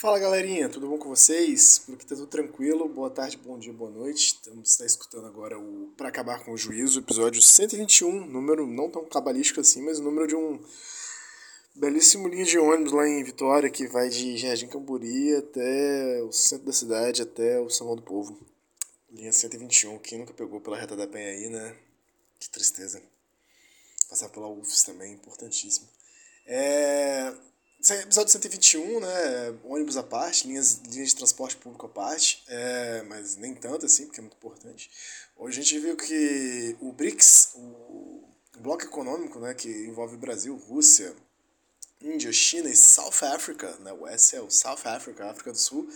Fala galerinha, tudo bom com vocês? Por aqui tá tudo tranquilo. Boa tarde, bom dia, boa noite. Estamos tá escutando agora o Pra Acabar com o Juízo, episódio 121, número não tão cabalístico assim, mas o número de um belíssimo linha de ônibus lá em Vitória que vai de Jardim Camburi até o centro da cidade, até o Paulo do Povo. Linha 121, quem nunca pegou pela reta da Penha aí, né? Que tristeza. Passar pela UFS também, importantíssimo. É episódio 121, né? Ônibus à parte, linhas, linhas de transporte público à parte, é, mas nem tanto assim, porque é muito importante. Hoje a gente viu que o BRICS, o bloco econômico, né, que envolve Brasil, Rússia, Índia, China e South Africa, né? O S é o South Africa, África do Sul,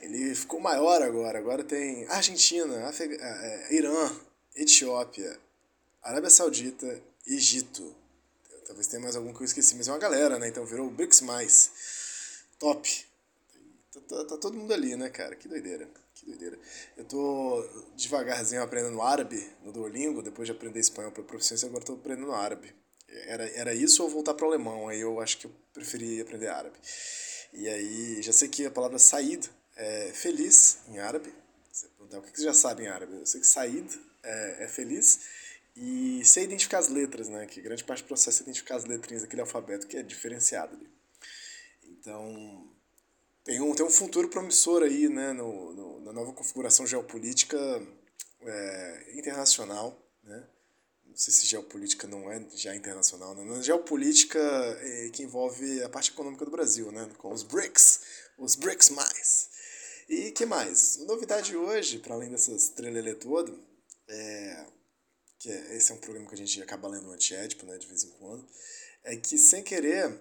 ele ficou maior agora. Agora tem Argentina, Afeg é, é, Irã, Etiópia, Arábia Saudita, Egito, Talvez tenha mais algum que eu esqueci, mas é uma galera, né? Então virou o BRICS+. Top. Tá, tá, tá, todo mundo ali, né, cara? Que doideira. Que doideira. Eu tô devagarzinho aprendendo árabe no Duolingo, depois de aprender espanhol para proficiência, agora tô aprendendo árabe. Era, era isso ou voltar para alemão? Aí eu acho que eu preferi aprender árabe. E aí, já sei que a palavra saída é feliz em árabe. Você perguntar o que você já sabe em árabe? Eu sei que saída é, é feliz e sei identificar as letras, né? Que grande parte do processo é identificar as letrinhas daquele alfabeto que é diferenciado ali. Então, tem um, tem um futuro promissor aí, né? No, no na nova configuração geopolítica é, internacional, né? Não sei se geopolítica não é já internacional, né? Mas geopolítica é, que envolve a parte econômica do Brasil, né? Com os BRICS, os BRICS+. mais. E que mais? Novidade hoje, para além dessas trelelê todo, é que é, esse é um programa que a gente acaba lendo antiético, né, de vez em quando, é que sem querer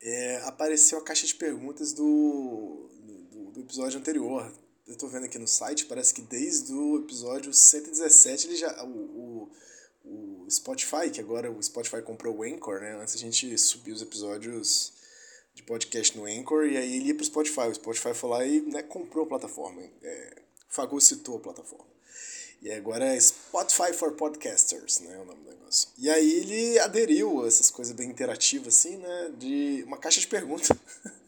é, apareceu a caixa de perguntas do, do, do episódio anterior. Eu tô vendo aqui no site, parece que desde o episódio 117 ele já. O, o, o Spotify, que agora o Spotify comprou o Anchor, né? Antes a gente subia os episódios de podcast no Anchor e aí ele ia pro Spotify. O Spotify foi lá e né, comprou a plataforma. É, fagocitou a plataforma. E agora é Spotify for Podcasters, né, o nome do negócio. E aí ele aderiu a essas coisas bem interativas, assim, né, de uma caixa de perguntas.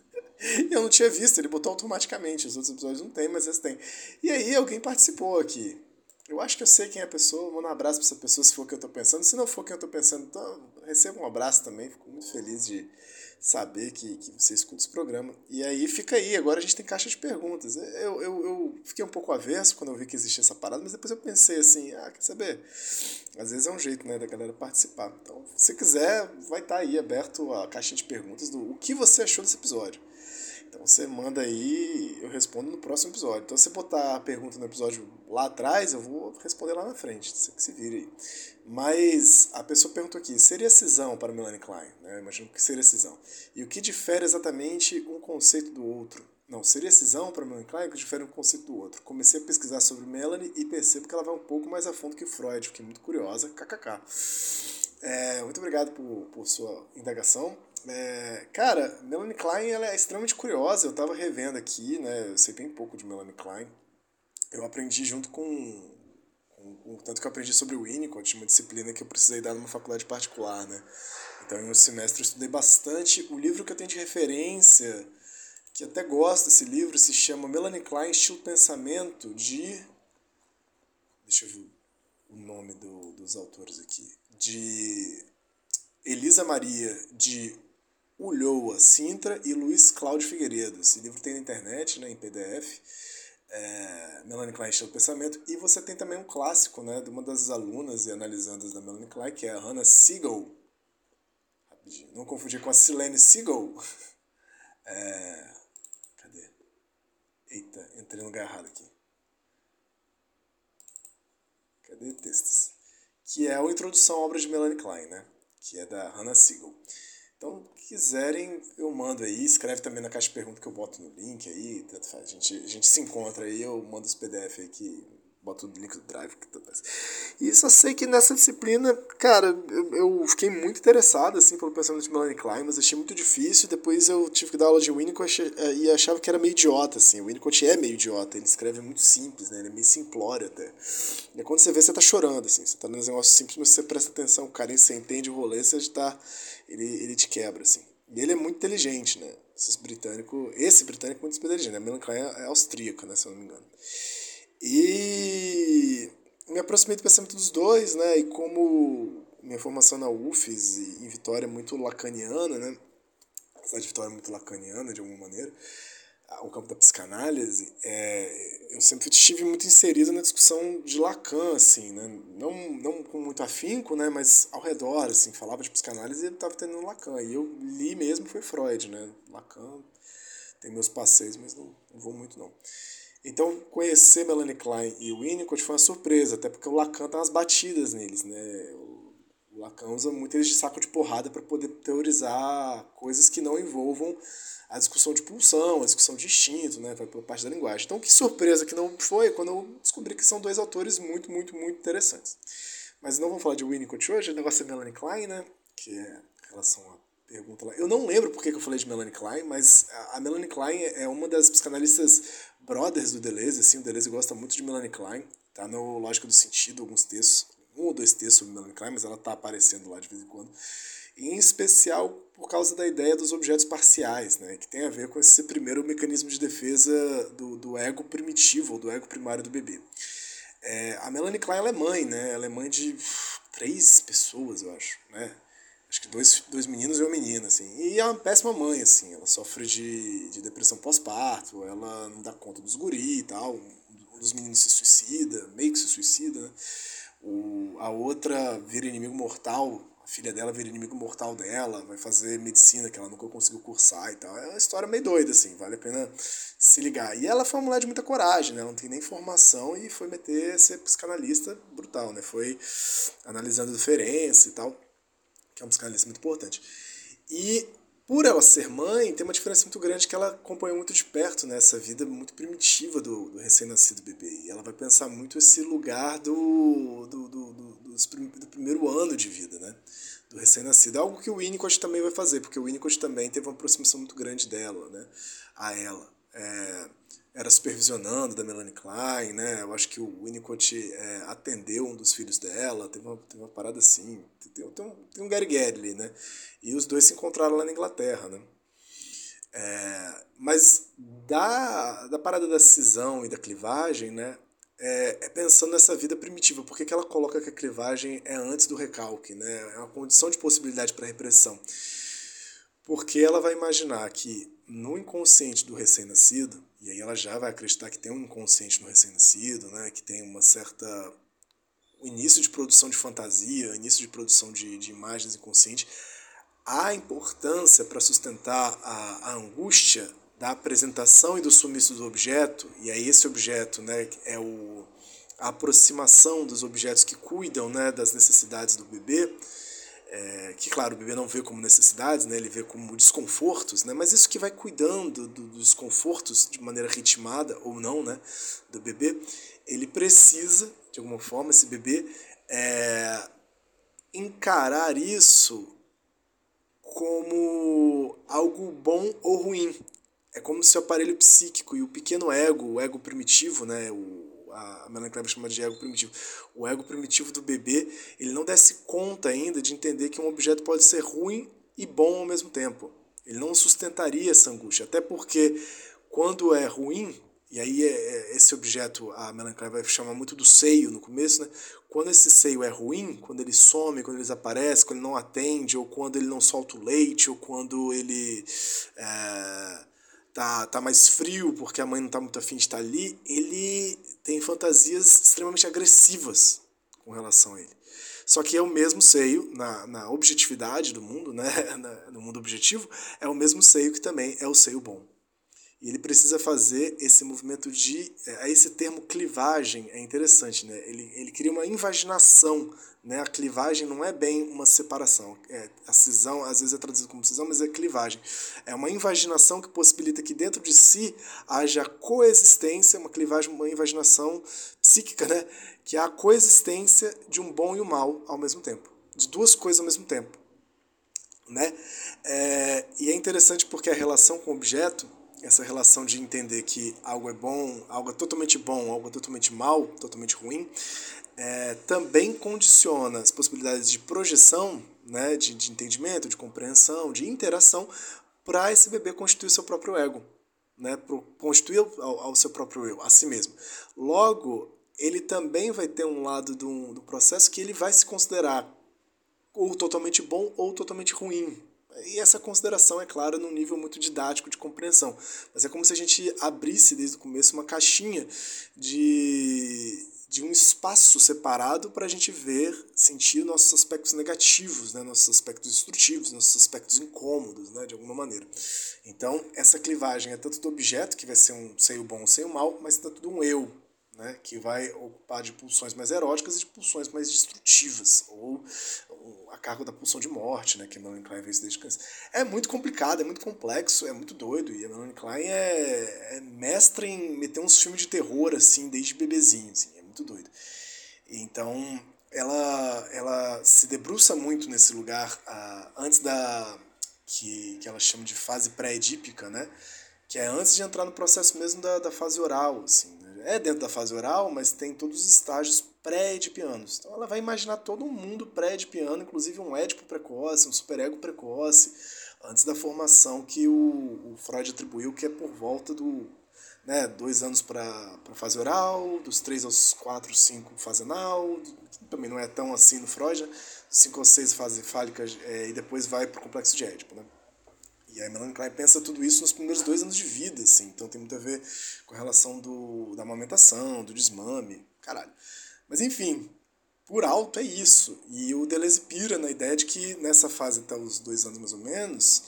eu não tinha visto, ele botou automaticamente, os outros episódios não tem, mas esse tem. E aí alguém participou aqui. Eu acho que eu sei quem é a pessoa, mando um abraço pra essa pessoa se for o que eu tô pensando. Se não for quem eu tô pensando, então receba um abraço também, fico muito feliz de saber que, que você escuta esse programa. E aí fica aí, agora a gente tem caixa de perguntas. Eu, eu, eu fiquei um pouco avesso quando eu vi que existia essa parada, mas depois eu pensei assim, ah, quer saber? Às vezes é um jeito, né, da galera participar. Então, se quiser, vai estar tá aí aberto a caixinha de perguntas do o que você achou desse episódio. Então você manda aí, eu respondo no próximo episódio. Então se você botar a pergunta no episódio lá atrás, eu vou responder lá na frente. Você que se vire aí. Mas a pessoa perguntou aqui, seria cisão para Melanie Klein? Né? Eu imagino que seria cisão. E o que difere exatamente um conceito do outro? Não, seria cisão para Melanie Klein que difere um conceito do outro. Comecei a pesquisar sobre Melanie e percebo que ela vai um pouco mais a fundo que Freud. Fiquei muito curiosa, kkk. É, muito obrigado por, por sua indagação. É, cara, Melanie Klein ela é extremamente curiosa. Eu tava revendo aqui, né? Eu sei bem pouco de Melanie Klein. Eu aprendi junto com, com, com tanto que eu aprendi sobre o Winnicott, uma disciplina que eu precisei dar numa faculdade particular, né? Então, em um semestre eu estudei bastante. O livro que eu tenho de referência, que até gosto desse livro, se chama Melanie Klein, Estilo Pensamento, de... Deixa eu ver o nome do, dos autores aqui. De Elisa Maria de Ulloa Sintra e Luiz Cláudio Figueiredo. Esse livro tem na internet, né, em PDF. É, Melanie Klein Estilo Pensamento. E você tem também um clássico né, de uma das alunas e analisandas da Melanie Klein, que é a Hannah Siegel. Rapidinho, não confundir com a Silene Siegel. É, cadê? Eita, entrei no lugar errado aqui. Cadê textos? Que é a introdução à obra de Melanie Klein, né? Que é da Hannah Siegel. Então, quiserem, eu mando aí, escreve também na caixa de pergunta que eu boto no link aí. A gente, a gente se encontra aí, eu mando os PDF aí que boto o link do Drive. Que tanto. E só sei que nessa disciplina, cara, eu, eu fiquei muito interessado, assim, pelo pensamento de Melanie Klein, mas achei muito difícil. Depois eu tive que dar aula de Winnicott eh, e achava que era meio idiota, assim. O Winnicott é meio idiota, ele escreve muito simples, né? Ele é meio simplório até. E quando você vê, você tá chorando, assim. Você tá nos negócios simples, mas você presta atenção, o carinho, você entende o rolê, você tá ele, ele te quebra, assim. E ele é muito inteligente, né? Esses britânico, esse britânico é muito inteligente, a Melanie Klein é austríaca, né, se eu não me engano. E me aproximei do pensamento dos dois, né, e como minha formação na UFES e em Vitória é muito lacaniana, né, apesar de Vitória é muito lacaniana de alguma maneira, o campo da psicanálise, é, eu sempre estive muito inserido na discussão de Lacan, assim, né? não, não com muito afinco, né? mas ao redor, assim, falava de psicanálise e estava tendo Lacan. E eu li mesmo foi Freud, né? Lacan tem meus passeios, mas não, não vou muito não. Então, conhecer Melanie Klein e Winnicott foi uma surpresa, até porque o Lacan tá umas batidas neles, né? O Lacan usa muito eles de saco de porrada para poder teorizar coisas que não envolvam a discussão de pulsão, a discussão de instinto, né, vai por parte da linguagem. Então, que surpresa que não foi quando eu descobri que são dois autores muito, muito, muito interessantes. Mas não vamos falar de Winnicott hoje, o negócio é Melanie Klein, né, que é em relação à pergunta lá. Eu não lembro por que eu falei de Melanie Klein, mas a Melanie Klein é uma das psicanalistas brothers do Deleuze, assim, o Deleuze gosta muito de Melanie Klein, tá? No Lógica do Sentido, alguns textos, um ou dois textos sobre Melanie Klein, mas ela tá aparecendo lá de vez em quando. Em especial por causa da ideia dos objetos parciais, né, que tem a ver com esse primeiro mecanismo de defesa do, do ego primitivo, ou do ego primário do bebê. É, a Melanie Klein ela é mãe, né, ela é mãe de três pessoas, eu acho, né, acho que dois, dois meninos e uma menina, assim, e é uma péssima mãe, assim, ela sofre de, de depressão pós-parto, ela não dá conta dos guri e tal, um dos meninos se suicida, meio que se suicida, né, o, a outra vira inimigo mortal a filha dela vira inimigo mortal dela, vai fazer medicina que ela nunca conseguiu cursar e tal. É uma história meio doida, assim, vale a pena se ligar. E ela foi uma mulher de muita coragem, né? Ela não tem nem formação e foi meter ser psicanalista brutal, né? Foi analisando diferença e tal, que é um psicanalista muito importante. E por ela ser mãe, tem uma diferença muito grande que ela acompanhou muito de perto nessa né? vida muito primitiva do, do recém-nascido bebê. E ela vai pensar muito esse lugar do, do, do, do do primeiro ano de vida, né? Do recém-nascido. Algo que o Winnicott também vai fazer, porque o Winnicott também teve uma aproximação muito grande dela, né? A ela. É, era supervisionando da Melanie Klein, né? Eu acho que o Winnicott é, atendeu um dos filhos dela, teve uma, teve uma parada assim. Tem, tem, um, tem um ali, né? E os dois se encontraram lá na Inglaterra, né? É, mas da, da parada da cisão e da clivagem, né? é, é, pensando nessa vida primitiva. Por que, que ela coloca que a clivagem é antes do recalque? Né? É uma condição de possibilidade para repressão. Porque ela vai imaginar que no inconsciente do recém-nascido, e aí ela já vai acreditar que tem um inconsciente no recém-nascido, né? que tem uma certa. o início de produção de fantasia, início de produção de, de imagens inconscientes, a importância para sustentar a, a angústia da apresentação e do sumiço do objeto, e aí esse objeto né, é o, a aproximação dos objetos que cuidam né, das necessidades do bebê, é, que claro, o bebê não vê como necessidades, né, ele vê como desconfortos, né, mas isso que vai cuidando do, dos desconfortos de maneira ritmada ou não né, do bebê, ele precisa, de alguma forma, esse bebê, é, encarar isso como algo bom ou ruim. É como se o aparelho psíquico e o pequeno ego, o ego primitivo, né, o, a Melanie Kleber chama de ego primitivo, o ego primitivo do bebê, ele não desse conta ainda de entender que um objeto pode ser ruim e bom ao mesmo tempo. Ele não sustentaria essa angústia, até porque quando é ruim, e aí é, é, esse objeto, a Melanie Kleber vai chamar muito do seio no começo, né? Quando esse seio é ruim, quando ele some, quando ele desaparece, quando ele não atende, ou quando ele não solta o leite, ou quando ele... É tá, tá mais frio porque a mãe não tá muito afim de estar ali, ele tem fantasias extremamente agressivas com relação a ele. Só que é o mesmo seio, na, na objetividade do mundo, né? no mundo objetivo, é o mesmo seio que também é o seio bom. E ele precisa fazer esse movimento de. É, esse termo clivagem é interessante, né? Ele, ele cria uma invaginação. Né? A clivagem não é bem uma separação. É, a cisão, às vezes é traduzido como cisão, mas é clivagem. É uma invaginação que possibilita que dentro de si haja coexistência, uma clivagem, uma invaginação psíquica, né? que é a coexistência de um bom e o um mal ao mesmo tempo. De duas coisas ao mesmo tempo. Né? É, e é interessante porque a relação com o objeto essa relação de entender que algo é bom, algo é totalmente bom, algo é totalmente mal, totalmente ruim, é, também condiciona as possibilidades de projeção, né, de, de entendimento, de compreensão, de interação para esse bebê constituir seu próprio ego, né? constituir ao, ao, seu próprio eu, a si mesmo. Logo, ele também vai ter um lado do, do processo que ele vai se considerar ou totalmente bom ou totalmente ruim. E essa consideração, é claro, num nível muito didático de compreensão. Mas é como se a gente abrisse desde o começo uma caixinha de, de um espaço separado para a gente ver, sentir nossos aspectos negativos, né? nossos aspectos destrutivos, nossos aspectos incômodos, né? de alguma maneira. Então, essa clivagem é tanto do objeto, que vai ser um seio bom ou seio mal, mas tanto de um eu, né, que vai ocupar de pulsões mais eróticas e de pulsões mais destrutivas, ou, a cargo da pulsão de morte, né, que a Melanie Klein fez desde criança. É muito complicado, é muito complexo, é muito doido, e a Melanie Klein é, é mestra em meter uns filmes de terror, assim, desde bebezinho, assim, é muito doido. Então, ela, ela se debruça muito nesse lugar antes da... Que, que ela chama de fase pré-edípica, né, que é antes de entrar no processo mesmo da, da fase oral, assim, é dentro da fase oral, mas tem todos os estágios pré-edipianos. Então ela vai imaginar todo um mundo pré-edipiano, inclusive um édipo precoce, um superego precoce, antes da formação que o, o Freud atribuiu, que é por volta do né, dois anos para fase oral, dos três aos quatro, cinco fase anal, também não é tão assim no Freud, né? cinco ou seis fase fálica é, e depois vai para o complexo de Édipo. Né? E a Melanie Klein pensa tudo isso nos primeiros dois anos de vida, assim. Então tem muito a ver com a relação do, da amamentação, do desmame, caralho. Mas enfim, por alto é isso. E o Deleuze pira na ideia de que nessa fase até os dois anos mais ou menos,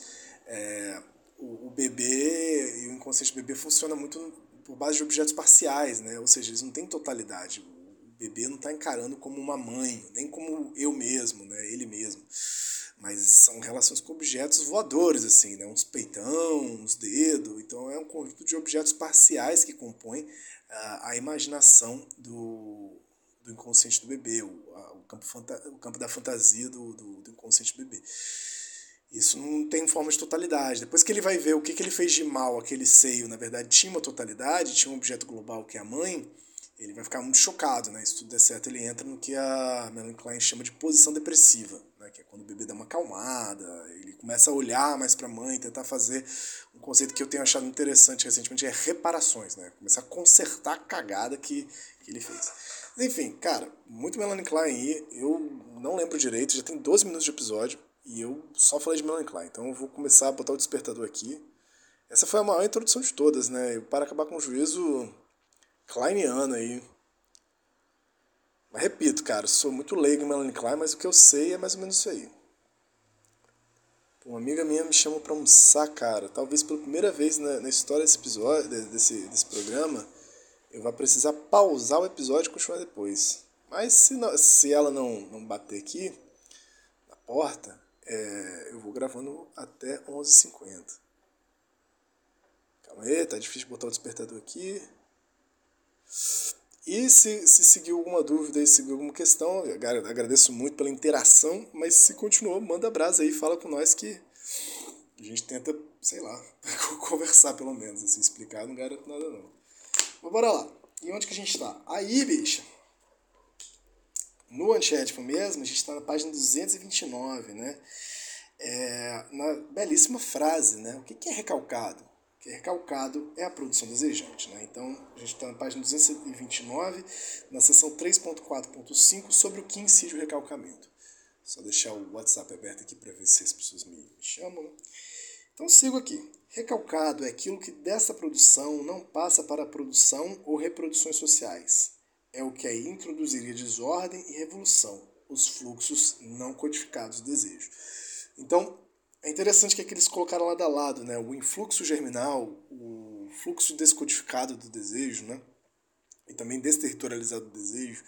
é, o, o, bebê e o inconsciente bebê funciona muito por base de objetos parciais, né? Ou seja, eles não têm totalidade. O bebê não está encarando como uma mãe, nem como eu mesmo, né? Ele mesmo mas são relações com objetos voadores, assim, né? uns peitão, uns dedos, então é um conjunto de objetos parciais que compõem a imaginação do, do inconsciente do bebê, o, a, o, campo, o campo da fantasia do, do, do, inconsciente do bebê. Isso não tem forma de totalidade. Depois que ele vai ver o que, que ele fez de mal, aquele seio, na verdade, tinha uma totalidade, tinha um objeto global que é a mãe, ele vai ficar muito chocado, né? Se tudo der certo, ele entra no que a Melanie Klein chama de posição depressiva, né? Que é quando o bebê dá uma acalmada, ele começa a olhar mais para a mãe, tentar fazer um conceito que eu tenho achado interessante recentemente é reparações, né? Começar a consertar a cagada que, que ele fez. Enfim, cara, muito Melanie Klein aí, eu não lembro direito, já tem 12 minutos de episódio e eu só falei de Melanie Klein, então eu vou começar a botar o despertador aqui. Essa foi a maior introdução de todas, né? Para acabar com o juízo, Kleiniano aí. Mas repito, cara, sou muito leigo em Melanie Klein, mas o que eu sei é mais ou menos isso aí. Uma amiga minha me chamou para almoçar, cara. Talvez pela primeira vez na, na história desse episódio, desse, desse programa, eu vá precisar pausar o episódio e continuar depois. Mas se, não, se ela não, não bater aqui na porta, é, eu vou gravando até 11h50. Calma aí, tá difícil botar o despertador aqui. E se, se seguiu alguma dúvida e seguiu alguma questão, agradeço muito pela interação, mas se continuou, manda brasa aí, fala com nós que a gente tenta, sei lá, conversar pelo menos, assim, explicar, não garanto nada não. Mas bora lá. E onde que a gente tá? Aí, bicha, no antiético mesmo, a gente está na página 229, né? É, na belíssima frase, né? O que, que é recalcado? Que é recalcado é a produção desejante. Né? Então, a gente está na página 229, na seção 3.4.5, sobre o que incide o recalcamento. Só deixar o WhatsApp aberto aqui para ver se as pessoas me, me chamam. Né? Então, sigo aqui. Recalcado é aquilo que dessa produção não passa para a produção ou reproduções sociais. É o que aí introduziria desordem e revolução, os fluxos não codificados do desejo. Então, é interessante que, é que eles colocaram lado a lado, né? O influxo germinal, o fluxo descodificado do desejo, né? E também desterritorializado do desejo,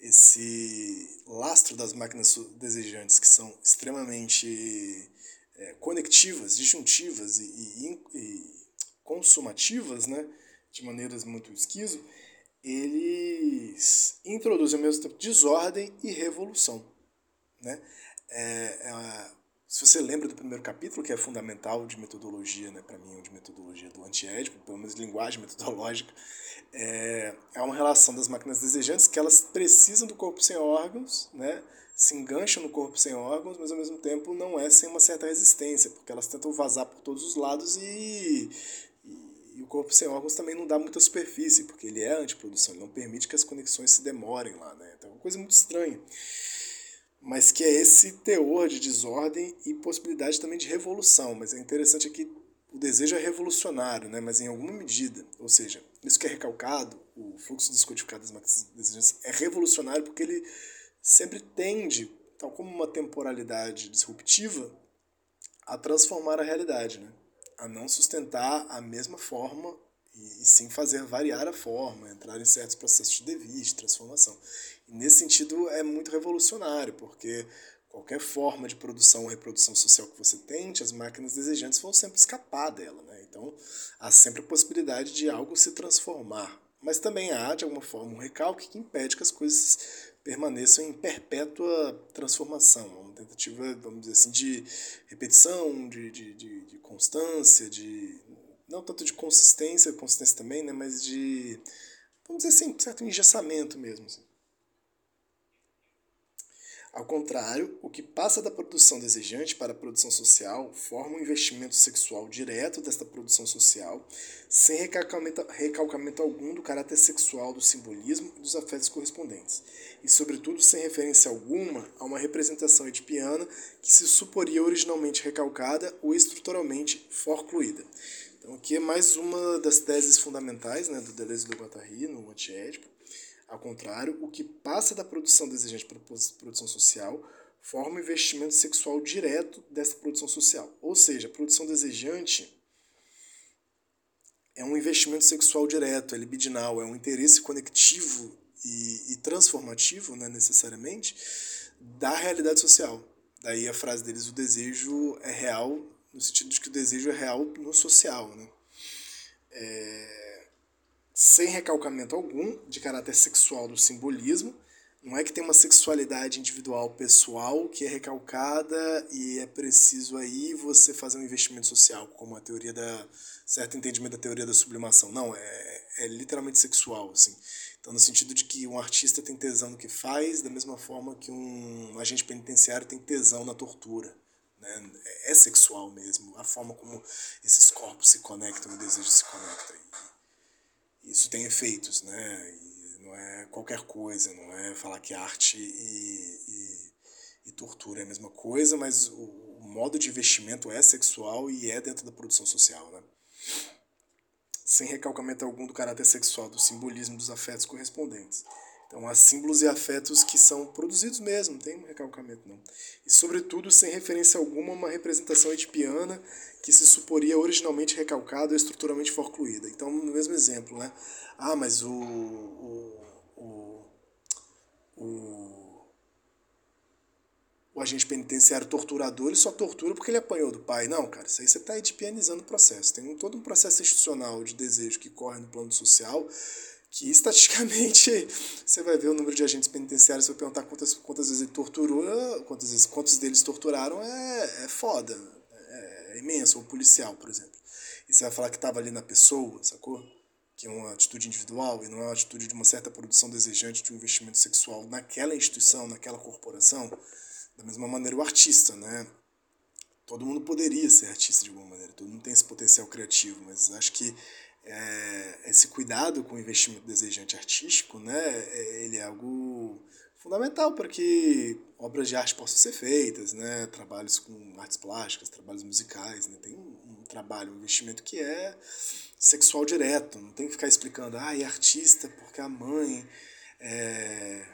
esse lastro das máquinas desejantes que são extremamente é, conectivas, disjuntivas e, e, e, consumativas, né? De maneiras muito esquiso, eles introduzem ao mesmo tempo desordem e revolução, né? É, é, se você lembra do primeiro capítulo, que é fundamental de metodologia, né, para mim, de metodologia do antiédipo, pelo menos linguagem metodológica, é, é uma relação das máquinas desejantes que elas precisam do corpo sem órgãos, né, se engancham no corpo sem órgãos, mas ao mesmo tempo não é sem uma certa resistência, porque elas tentam vazar por todos os lados e, e, e o corpo sem órgãos também não dá muita superfície, porque ele é antiprodução, ele não permite que as conexões se demorem lá, né? Então é uma coisa muito estranha. Mas que é esse teor de desordem e possibilidade também de revolução. Mas é interessante aqui o desejo é revolucionário, né? mas em alguma medida. Ou seja, isso que é recalcado, o fluxo descodificado das desejantes, é revolucionário porque ele sempre tende, tal como uma temporalidade disruptiva, a transformar a realidade, né? a não sustentar a mesma forma e, e sim fazer variar a forma, entrar em certos processos de devir, de transformação. E nesse sentido é muito revolucionário, porque qualquer forma de produção ou reprodução social que você tente, as máquinas desejantes vão sempre escapar dela. Né? Então há sempre a possibilidade de algo se transformar. Mas também há, de alguma forma, um recalque que impede que as coisas permaneçam em perpétua transformação, uma tentativa, vamos dizer assim, de repetição, de, de, de, de constância, de não tanto de consistência, consistência também, né, mas de, vamos dizer assim, certo engessamento mesmo. Assim. Ao contrário, o que passa da produção desejante para a produção social forma um investimento sexual direto desta produção social, sem recalcamento, recalcamento algum do caráter sexual do simbolismo e dos afetos correspondentes, e, sobretudo, sem referência alguma a uma representação edipiana que se suporia originalmente recalcada ou estruturalmente forcluída. Então, aqui é mais uma das teses fundamentais né, do Deleuze e do Guattari no Antiédipo ao contrário, o que passa da produção desejante para a produção social forma um investimento sexual direto dessa produção social. Ou seja, a produção desejante é um investimento sexual direto, é libidinal, é um interesse conectivo e, e transformativo, né, necessariamente, da realidade social. Daí a frase deles, o desejo é real, no sentido de que o desejo é real no social. Né? É sem recalcamento algum de caráter sexual do simbolismo. Não é que tem uma sexualidade individual pessoal que é recalcada e é preciso aí você fazer um investimento social, como a teoria da certo entendimento da teoria da sublimação. Não, é, é literalmente sexual, assim. Então, no sentido de que um artista tem tesão no que faz, da mesma forma que um agente penitenciário tem tesão na tortura. Né? É sexual mesmo, a forma como esses corpos se conectam, o desejo se conecta isso tem efeitos, né? E não é qualquer coisa, não é falar que arte e, e, e tortura é a mesma coisa, mas o, o, modo de investimento é sexual e é dentro da produção social, né? Sem recalcamento algum do caráter sexual, do simbolismo dos afetos correspondentes. Então há símbolos e afetos que são produzidos mesmo, não tem recalcamento não. E sobretudo sem referência alguma uma representação edipiana que se suporia originalmente recalcada ou estruturalmente forcluída. Então, no mesmo exemplo, né? Ah, mas o, o, o, o, o agente penitenciário torturador ele só tortura porque ele apanhou do pai. Não, cara, isso aí você está edipianizando o processo. Tem todo um processo institucional de desejo que corre no plano social que estatisticamente você vai ver o número de agentes penitenciários, você vai perguntar quantas, quantas vezes ele torturou, quantas vezes, quantos deles torturaram, é, é foda, é, é imenso, o policial, por exemplo. E você vai falar que estava ali na pessoa, sacou? Que é uma atitude individual e não é uma atitude de uma certa produção desejante de um investimento sexual naquela instituição, naquela corporação. Da mesma maneira, o artista, né? Todo mundo poderia ser artista de alguma maneira, todo mundo tem esse potencial criativo, mas acho que é, esse cuidado com o investimento desejante artístico, né, é, ele é algo fundamental para que obras de arte possam ser feitas, né, trabalhos com artes plásticas, trabalhos musicais, né, tem um, um trabalho, um investimento que é sexual direto, não tem que ficar explicando, ah, é artista porque a mãe é,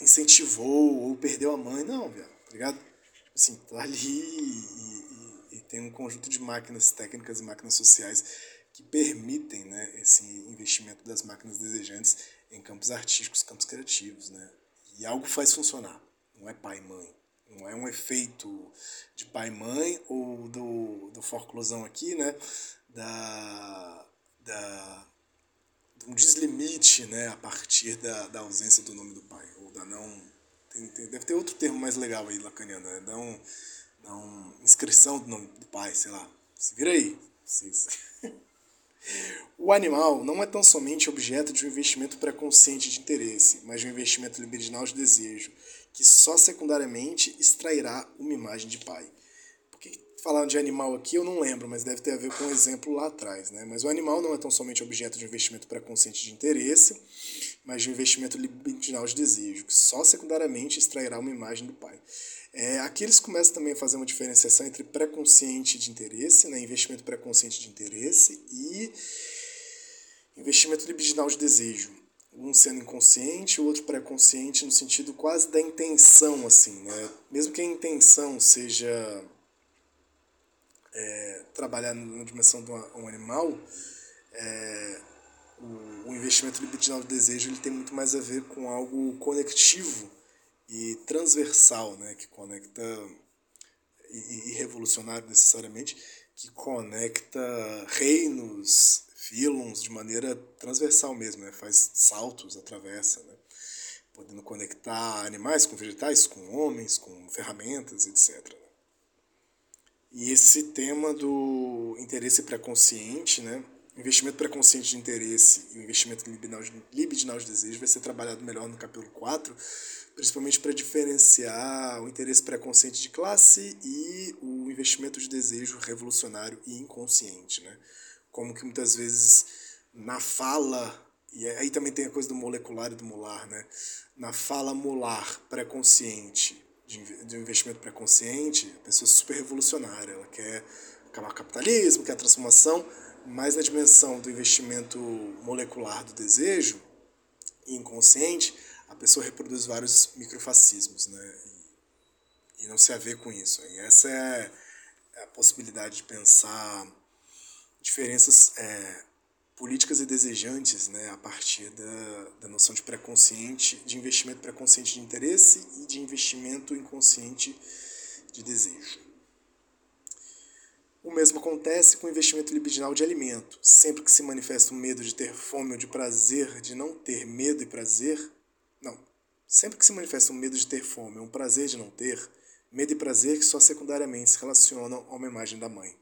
incentivou ou perdeu a mãe, não, viado, tá ligado? Tipo assim, tá ali e, e, e tem um conjunto de máquinas técnicas e máquinas sociais que permitem né, esse investimento das máquinas desejantes em campos artísticos, campos criativos. Né? E algo faz funcionar, não é pai e mãe. Não é um efeito de pai e mãe ou do, do forclusão aqui, né? Da, da, um deslimite né? a partir da, da ausência do nome do pai, ou da não. Tem, tem, deve ter outro termo mais legal aí, lacaniano, né? Não, não inscrição do nome do pai, sei lá. Se vira aí. Vocês. O animal não é tão somente objeto de um investimento pré-consciente de interesse, mas de um investimento libidinal de desejo, que só secundariamente extrairá uma imagem de pai. Falaram de animal aqui eu não lembro, mas deve ter a ver com um exemplo lá atrás. Né? Mas o animal não é tão somente objeto de investimento pré-consciente de interesse, mas de um investimento libidinal de desejo, que só secundariamente extrairá uma imagem do pai. É, aqui eles começam também a fazer uma diferenciação entre pré-consciente de interesse, né, investimento pré-consciente de interesse, e investimento libidinal de desejo. Um sendo inconsciente, o outro pré-consciente no sentido quase da intenção, assim, né? Mesmo que a intenção seja é, trabalhar na dimensão de um animal, é, o, o, investimento libidinal de desejo ele tem muito mais a ver com algo conectivo e transversal, né? Que conecta e, e revolucionário necessariamente, que conecta reinos, fílons de maneira transversal mesmo, né? faz saltos, atravessa, né? podendo conectar animais com vegetais, com homens, com ferramentas, etc. E esse tema do interesse pré-consciente, né? investimento pré-consciente de interesse e libidinal de, libidinal de desejo vai ser trabalhado melhor no capítulo 4, principalmente para diferenciar o interesse pré-consciente de classe e o investimento de desejo revolucionário e inconsciente. Né? como que muitas vezes na fala, e aí também tem a coisa do molecular e do molar, né? Na fala molar pré-consciente, de investimento pré-consciente, a pessoa é super revolucionária, ela quer acabar o capitalismo, quer a transformação, mas na dimensão do investimento molecular do desejo e inconsciente, a pessoa reproduz vários microfascismos, né? E, e não se haver com isso. E essa é a possibilidade de pensar diferenças é, políticas e desejantes né, a partir da, da noção de pré-consciente, de investimento pré-consciente de interesse e de investimento inconsciente de desejo. O mesmo acontece com o investimento libidinal de alimento. Sempre que se manifesta um medo de ter fome ou de prazer de não ter medo e prazer, não. Sempre que se manifesta um medo de ter fome ou um prazer de não ter, medo e prazer que só secundariamente se relacionam a uma imagem da mãe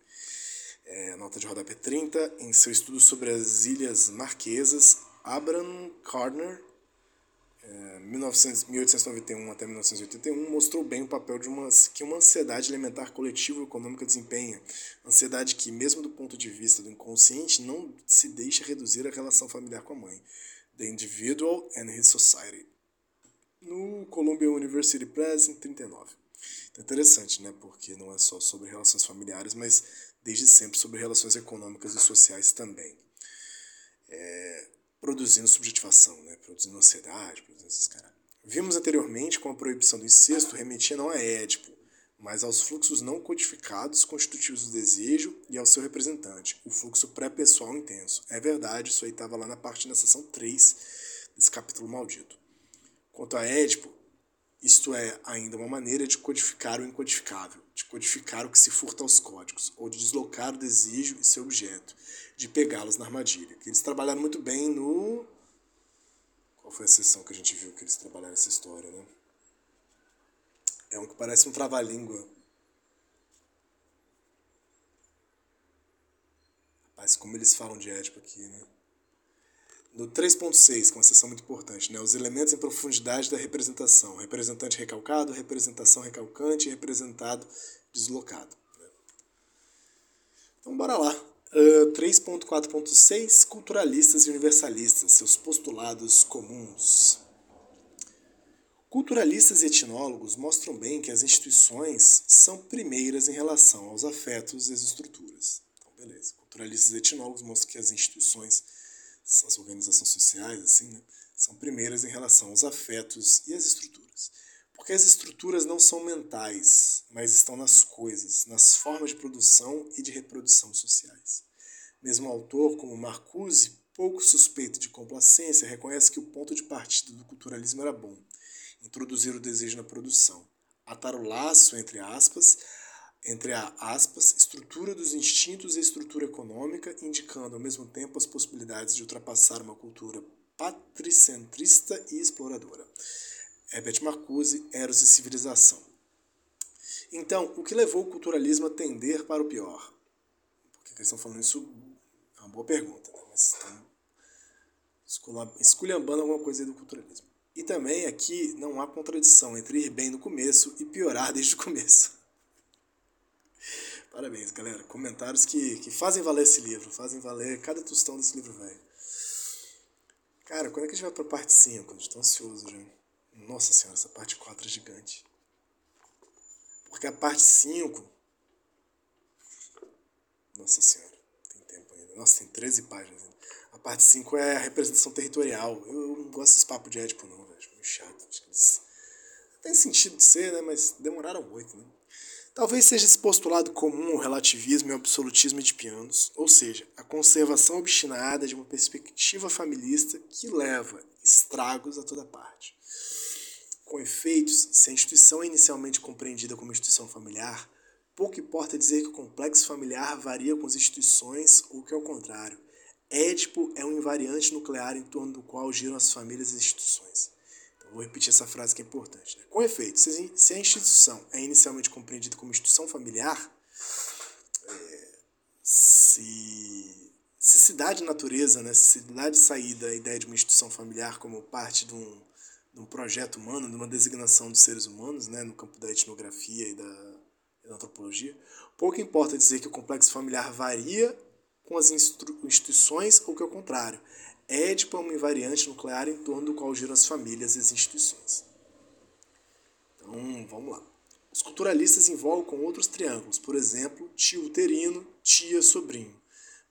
é, nota de rodapé 30, em seu estudo sobre as Ilhas Marquesas, Abraham Gardner, é, 1891 até 1981, mostrou bem o papel de uma, que uma ansiedade alimentar coletiva e econômica desempenha. Ansiedade que, mesmo do ponto de vista do inconsciente, não se deixa reduzir a relação familiar com a mãe. The Individual and His Society. No Columbia University Press, em 39. Então, interessante, né? Porque não é só sobre relações familiares, mas desde sempre sobre relações econômicas e sociais também. É, produzindo subjetivação, né? produzindo ansiedade, produzindo esses caras. Vimos anteriormente como a proibição do incesto remetia não a Édipo, mas aos fluxos não codificados constitutivos do desejo e ao seu representante, o fluxo pré-pessoal intenso. É verdade, isso aí estava lá na parte da seção 3 desse capítulo maldito. Quanto a Édipo, isto é ainda uma maneira de codificar o incodificável, de codificar o que se furta aos códigos, ou de deslocar o desejo e seu objeto, de pegá-los na armadilha. Que eles trabalharam muito bem no. Qual foi a sessão que a gente viu que eles trabalharam essa história, né? É um que parece um trava-língua. Rapaz, como eles falam de Édipo aqui, né? No 3.6, que é uma seção muito importante, né? os elementos em profundidade da representação. Representante recalcado, representação recalcante, representado deslocado. Né? Então, bora lá. Uh, 3.4.6 Culturalistas e universalistas, seus postulados comuns. Culturalistas e etnólogos mostram bem que as instituições são primeiras em relação aos afetos e às estruturas. Então, beleza. Culturalistas e etnólogos mostram que as instituições as organizações sociais, assim, né, são primeiras em relação aos afetos e às estruturas. Porque as estruturas não são mentais, mas estão nas coisas, nas formas de produção e de reprodução sociais. Mesmo o autor, como Marcuse, pouco suspeito de complacência, reconhece que o ponto de partida do culturalismo era bom, introduzir o desejo na produção, atar o laço, entre aspas, entre a aspas, estrutura dos instintos e estrutura econômica, indicando ao mesmo tempo as possibilidades de ultrapassar uma cultura patricentrista e exploradora. Herbert Marcuse, Eros e Civilização. Então, o que levou o culturalismo a tender para o pior? Por que eles estão falando isso? É uma boa pergunta, né? mas estão esculhambando alguma coisa do culturalismo. E também aqui não há contradição entre ir bem no começo e piorar desde o começo. Parabéns, galera. Comentários que, que fazem valer esse livro, fazem valer cada tostão desse livro velho. Cara, quando é que a gente vai pra parte 5? Eu estou ansioso já. Nossa senhora, essa parte 4 é gigante. Porque a parte 5. Nossa senhora, tem tempo ainda. Nossa, tem 13 páginas ainda. A parte 5 é a representação territorial. Eu, eu não gosto desses papos de Édipo, não, velho. Acho meio chato. Acho que eles... Tem sentido de ser, né? Mas demoraram muito, né? Talvez seja esse postulado comum o relativismo e o absolutismo de pianos, ou seja, a conservação obstinada de uma perspectiva familista que leva estragos a toda parte. Com efeitos, se a instituição é inicialmente compreendida como instituição familiar, pouco importa dizer que o complexo familiar varia com as instituições ou que, ao contrário, Édipo é um invariante nuclear em torno do qual giram as famílias e as instituições. Vou repetir essa frase que é importante. Né? Com efeito, se a instituição é inicialmente compreendida como instituição familiar, é, se, se se dá de natureza, né, se dá de saída a ideia de uma instituição familiar como parte de um, de um projeto humano, de uma designação dos seres humanos, né, no campo da etnografia e da, da antropologia, pouco importa dizer que o complexo familiar varia com as instituições ou que é o contrário. Édipo é uma invariante nuclear em torno do qual giram as famílias e as instituições. Então, vamos lá. Os culturalistas invocam outros triângulos, por exemplo, tio uterino, tia, sobrinho.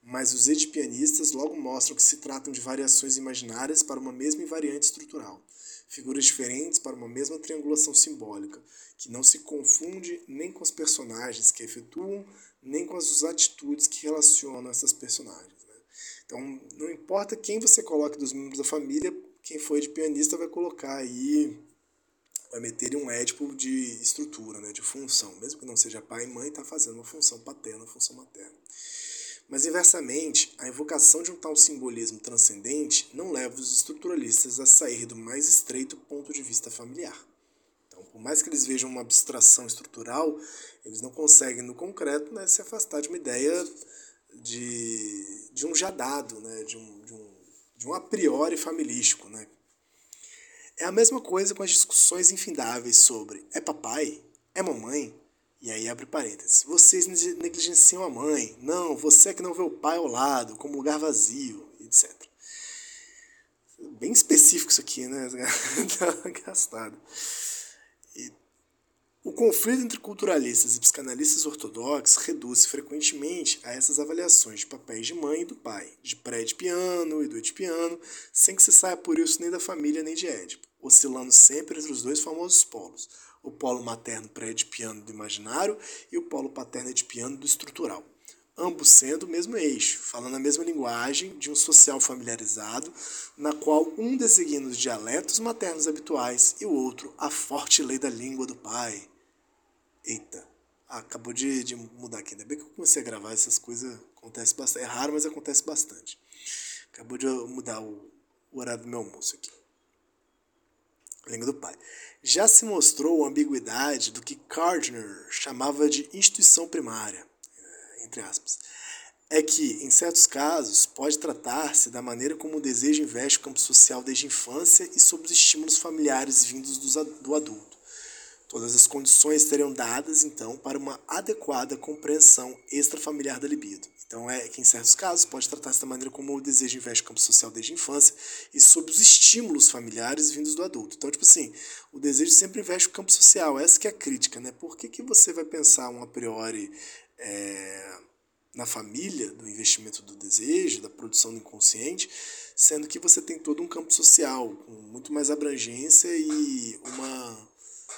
Mas os edipianistas logo mostram que se tratam de variações imaginárias para uma mesma invariante estrutural, figuras diferentes para uma mesma triangulação simbólica, que não se confunde nem com os personagens que efetuam, nem com as atitudes que relacionam essas personagens. Então, não importa quem você coloque dos membros da família, quem foi de pianista vai colocar aí, vai meter um édipo de estrutura, né, de função. Mesmo que não seja pai e mãe, está fazendo uma função paterna, uma função materna. Mas, inversamente, a invocação de um tal simbolismo transcendente não leva os estruturalistas a sair do mais estreito ponto de vista familiar. Então, por mais que eles vejam uma abstração estrutural, eles não conseguem, no concreto, né, se afastar de uma ideia de, de um jadado, né? de, um, de, um, de um a priori familiístico. Né? É a mesma coisa com as discussões infindáveis sobre é papai? É mamãe? E aí abre parênteses. Vocês negligenciam a mãe. Não, você é que não vê o pai ao lado, como lugar vazio, etc. Bem específico isso aqui, né? Tá gastado. O conflito entre culturalistas e psicanalistas ortodoxos reduz frequentemente a essas avaliações de papéis de mãe e do pai, de pré-edipiano e do edipiano, sem que se saia por isso nem da família nem de Édipo, oscilando sempre entre os dois famosos polos, o polo materno pré-edipiano do imaginário e o polo paterno edipiano do estrutural, ambos sendo o mesmo eixo, falando a mesma linguagem de um social familiarizado, na qual um designa os dialetos maternos habituais e o outro a forte lei da língua do pai. Eita, ah, acabou de, de mudar aqui. Ainda bem que eu comecei a gravar essas coisas. Acontece bastante. É raro, mas acontece bastante. Acabou de mudar o, o horário do meu almoço aqui. Língua do pai. Já se mostrou a ambiguidade do que Gardner chamava de instituição primária, eh, entre aspas. É que, em certos casos, pode tratar-se da maneira como o desejo investe o campo social desde a infância e sob os estímulos familiares vindos do adulto. Todas as condições seriam dadas, então, para uma adequada compreensão extrafamiliar da libido. Então, é que em certos casos pode tratar-se da maneira como o desejo investe o campo social desde a infância e sob os estímulos familiares vindos do adulto. Então, tipo assim, o desejo sempre investe o campo social. Essa que é a crítica, né? Por que, que você vai pensar um a priori é, na família, do investimento do desejo, da produção do inconsciente, sendo que você tem todo um campo social com muito mais abrangência e uma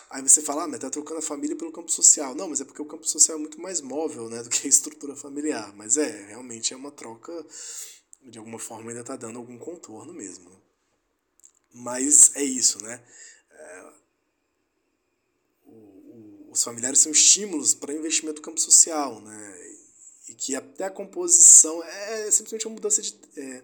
Aí você fala, ah, mas tá trocando a família pelo campo social. Não, mas é porque o campo social é muito mais móvel, né, do que a estrutura familiar. Mas é, realmente é uma troca, de alguma forma ainda tá dando algum contorno mesmo. Né? Mas é isso, né? É, o, o, os familiares são estímulos para investimento no campo social, né? E que até a composição é simplesmente uma mudança, de, é,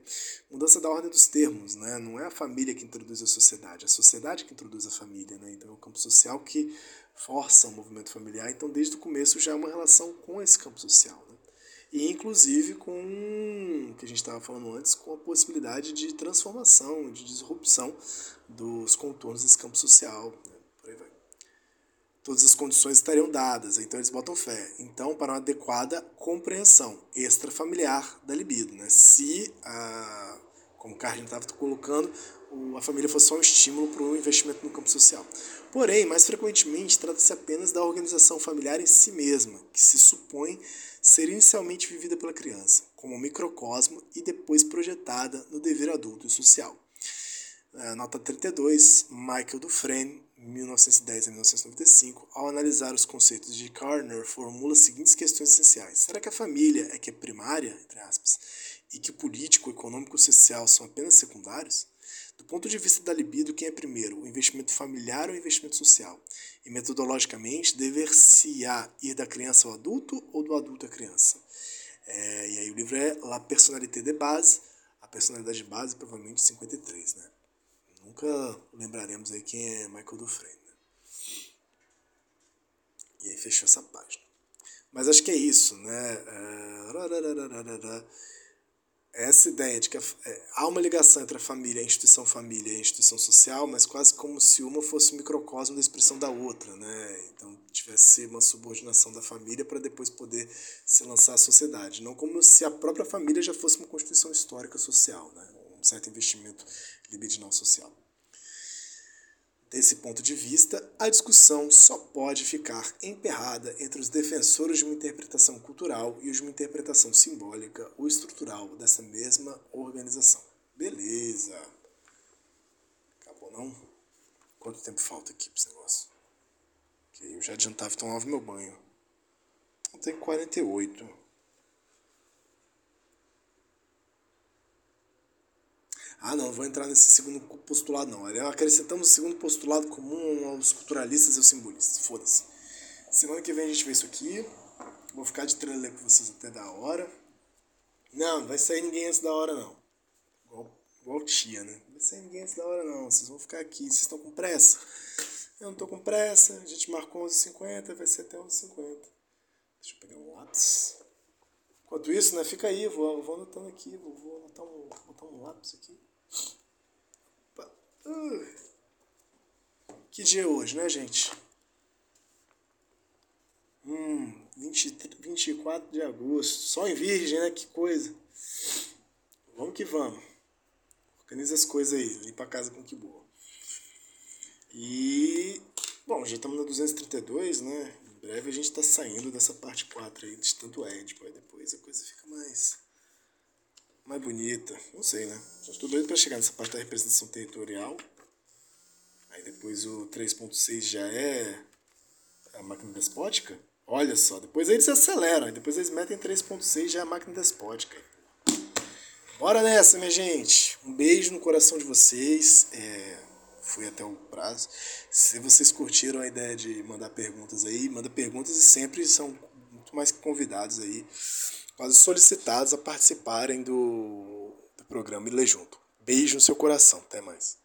mudança da ordem dos termos, né? não é a família que introduz a sociedade, é a sociedade que introduz a família, né? então é o campo social que força o movimento familiar, então desde o começo já é uma relação com esse campo social, né? e inclusive com o que a gente gente estava falando antes, com a possibilidade de transformação, de disrupção dos contornos desse campo social. Né? Todas as condições estariam dadas, então eles botam fé. Então, para uma adequada compreensão extrafamiliar da libido. Né? Se, a, como o Carlinhos estava colocando, a família fosse só um estímulo para o investimento no campo social. Porém, mais frequentemente, trata-se apenas da organização familiar em si mesma, que se supõe ser inicialmente vivida pela criança, como um microcosmo e depois projetada no dever adulto e social. Nota 32, Michael Dufresne, 1910 a 1995, ao analisar os conceitos de Carner, formula as seguintes questões essenciais. Será que a família é que é primária, entre aspas, e que o político, econômico e social são apenas secundários? Do ponto de vista da libido, quem é primeiro, o investimento familiar ou o investimento social? E metodologicamente, dever-se-á ir da criança ao adulto ou do adulto à criança? É, e aí o livro é La Personnalité de Base, a personalidade de base, provavelmente 53, né? Nunca lembraremos aí quem é Michael Dufresne. Né? E aí fechou essa página. Mas acho que é isso, né? É essa ideia de que é, há uma ligação entre a família, a instituição família e a instituição social, mas quase como se uma fosse um microcosmo da expressão da outra, né? Então tivesse uma subordinação da família para depois poder se lançar à sociedade, não como se a própria família já fosse uma constituição histórica social, né? Um certo investimento libidinal social. Desse ponto de vista, a discussão só pode ficar emperrada entre os defensores de uma interpretação cultural e os de uma interpretação simbólica ou estrutural dessa mesma organização. Beleza. Acabou não? Quanto tempo falta aqui para esse negócio? Ok, eu já adiantava e tomava meu banho. Tem 48. Ah, não, vou entrar nesse segundo postulado, não. Acrescentamos o segundo postulado comum aos culturalistas e aos simbolistas. Foda-se. Semana que vem a gente vê isso aqui. Vou ficar de trailer com vocês até da hora. Não, não vai sair ninguém antes da hora, não. Igual, igual tia, né? Não vai sair ninguém antes da hora, não. Vocês vão ficar aqui. Vocês estão com pressa? Eu não tô com pressa. A gente marcou 11h50, vai ser até 11h50. Deixa eu pegar um lápis. Enquanto isso, né, fica aí, vou, vou anotando aqui, vou, vou anotar um, botar um lápis aqui. Que dia é hoje, né, gente? Hum, 20, 24 de agosto. Só em virgem, né? Que coisa. Vamos que vamos. Organiza as coisas aí. Limpa a casa com que boa. E. Bom, já estamos na 232, né? Em breve a gente está saindo dessa parte 4 aí, de tanto. Aí depois a coisa fica mais mais bonita. Não sei, né? Estou doido para chegar nessa parte da representação territorial. Aí depois o 3.6 já é a máquina despótica. Olha só, depois eles aceleram, depois eles metem 3.6 já é a máquina despótica. Bora nessa, minha gente. Um beijo no coração de vocês. É, fui até o prazo. Se vocês curtiram a ideia de mandar perguntas aí, manda perguntas e sempre são muito mais convidados aí quase solicitados a participarem do, do programa ler junto. Beijo no seu coração. Até mais.